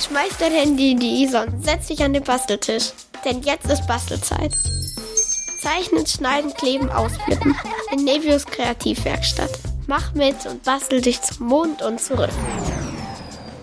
Schmeiß dein Handy in die Isa und setz dich an den Basteltisch. Denn jetzt ist Bastelzeit. Zeichnen, schneiden, kleben, ausflippen. In Nevius Kreativwerkstatt. Mach mit und bastel dich zum Mond und zurück.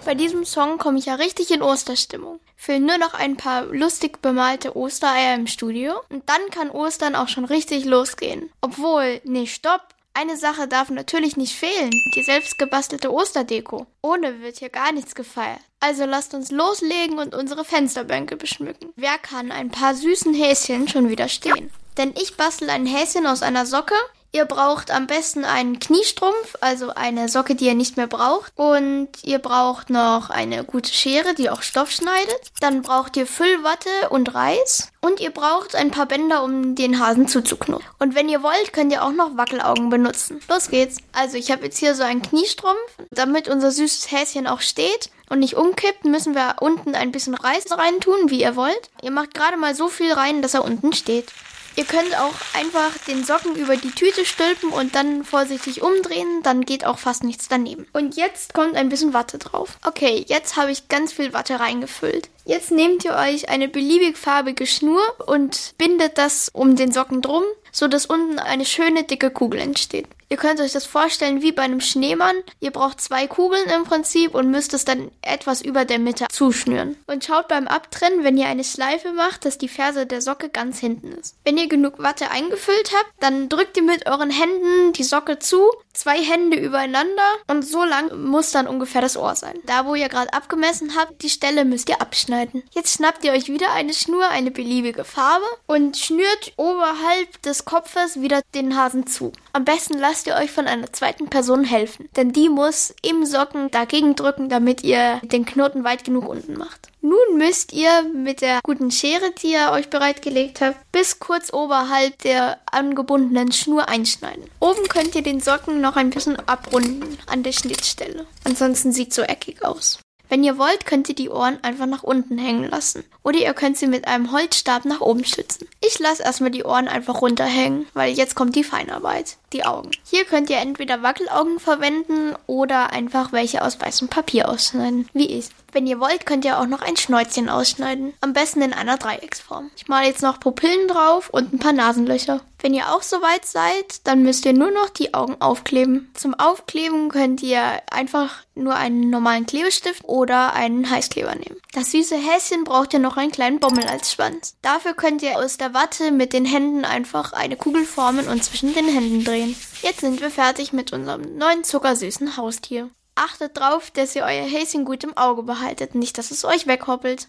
Bei diesem Song komme ich ja richtig in Osterstimmung. Fehlen nur noch ein paar lustig bemalte Ostereier im Studio und dann kann Ostern auch schon richtig losgehen. Obwohl, nee, stopp, eine Sache darf natürlich nicht fehlen, die selbstgebastelte Osterdeko. Ohne wird hier gar nichts gefeiert. Also lasst uns loslegen und unsere Fensterbänke beschmücken. Wer kann ein paar süßen Häschen schon widerstehen? Denn ich bastel ein Häschen aus einer Socke, Ihr braucht am besten einen Kniestrumpf, also eine Socke, die ihr nicht mehr braucht. Und ihr braucht noch eine gute Schere, die auch Stoff schneidet. Dann braucht ihr Füllwatte und Reis. Und ihr braucht ein paar Bänder, um den Hasen zuzuknoten. Und wenn ihr wollt, könnt ihr auch noch Wackelaugen benutzen. Los geht's. Also ich habe jetzt hier so einen Kniestrumpf, damit unser süßes Häschen auch steht und nicht umkippt, müssen wir unten ein bisschen Reis reintun, wie ihr wollt. Ihr macht gerade mal so viel rein, dass er unten steht. Ihr könnt auch einfach den Socken über die Tüte stülpen und dann vorsichtig umdrehen, dann geht auch fast nichts daneben. Und jetzt kommt ein bisschen Watte drauf. Okay, jetzt habe ich ganz viel Watte reingefüllt. Jetzt nehmt ihr euch eine beliebig farbige Schnur und bindet das um den Socken drum, so dass unten eine schöne dicke Kugel entsteht. Ihr könnt euch das vorstellen wie bei einem Schneemann. Ihr braucht zwei Kugeln im Prinzip und müsst es dann etwas über der Mitte zuschnüren. Und schaut beim Abtrennen, wenn ihr eine Schleife macht, dass die Ferse der Socke ganz hinten ist. Wenn ihr genug Watte eingefüllt habt, dann drückt ihr mit euren Händen die Socke zu, zwei Hände übereinander und so lang muss dann ungefähr das Ohr sein. Da, wo ihr gerade abgemessen habt, die Stelle müsst ihr abschneiden. Jetzt schnappt ihr euch wieder eine Schnur, eine beliebige Farbe und schnürt oberhalb des Kopfes wieder den Hasen zu. Am besten lasst ihr euch von einer zweiten Person helfen, denn die muss im Socken dagegen drücken, damit ihr den Knoten weit genug unten macht. Nun müsst ihr mit der guten Schere, die ihr euch bereitgelegt habt, bis kurz oberhalb der angebundenen Schnur einschneiden. Oben könnt ihr den Socken noch ein bisschen abrunden an der Schnittstelle. Ansonsten sieht so eckig aus. Wenn ihr wollt, könnt ihr die Ohren einfach nach unten hängen lassen. Oder ihr könnt sie mit einem Holzstab nach oben stützen. Ich lasse erstmal die Ohren einfach runterhängen, weil jetzt kommt die Feinarbeit. Die Augen. Hier könnt ihr entweder Wackelaugen verwenden oder einfach welche aus weißem Papier ausschneiden, wie ich. Wenn ihr wollt, könnt ihr auch noch ein Schnäuzchen ausschneiden. Am besten in einer Dreiecksform. Ich male jetzt noch Pupillen drauf und ein paar Nasenlöcher. Wenn ihr auch soweit seid, dann müsst ihr nur noch die Augen aufkleben. Zum Aufkleben könnt ihr einfach nur einen normalen Klebestift oder einen Heißkleber nehmen. Das süße Häschen braucht ja noch einen kleinen Bommel als Schwanz. Dafür könnt ihr aus der Watte mit den Händen einfach eine Kugel formen und zwischen den Händen drehen. Jetzt sind wir fertig mit unserem neuen zuckersüßen Haustier. Achtet drauf, dass ihr euer Häschen gut im Auge behaltet, nicht dass es euch weghoppelt.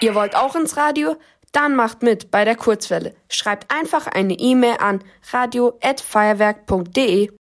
Ihr wollt auch ins Radio? Dann macht mit bei der Kurzwelle. Schreibt einfach eine E-Mail an radio@feuerwerk.de.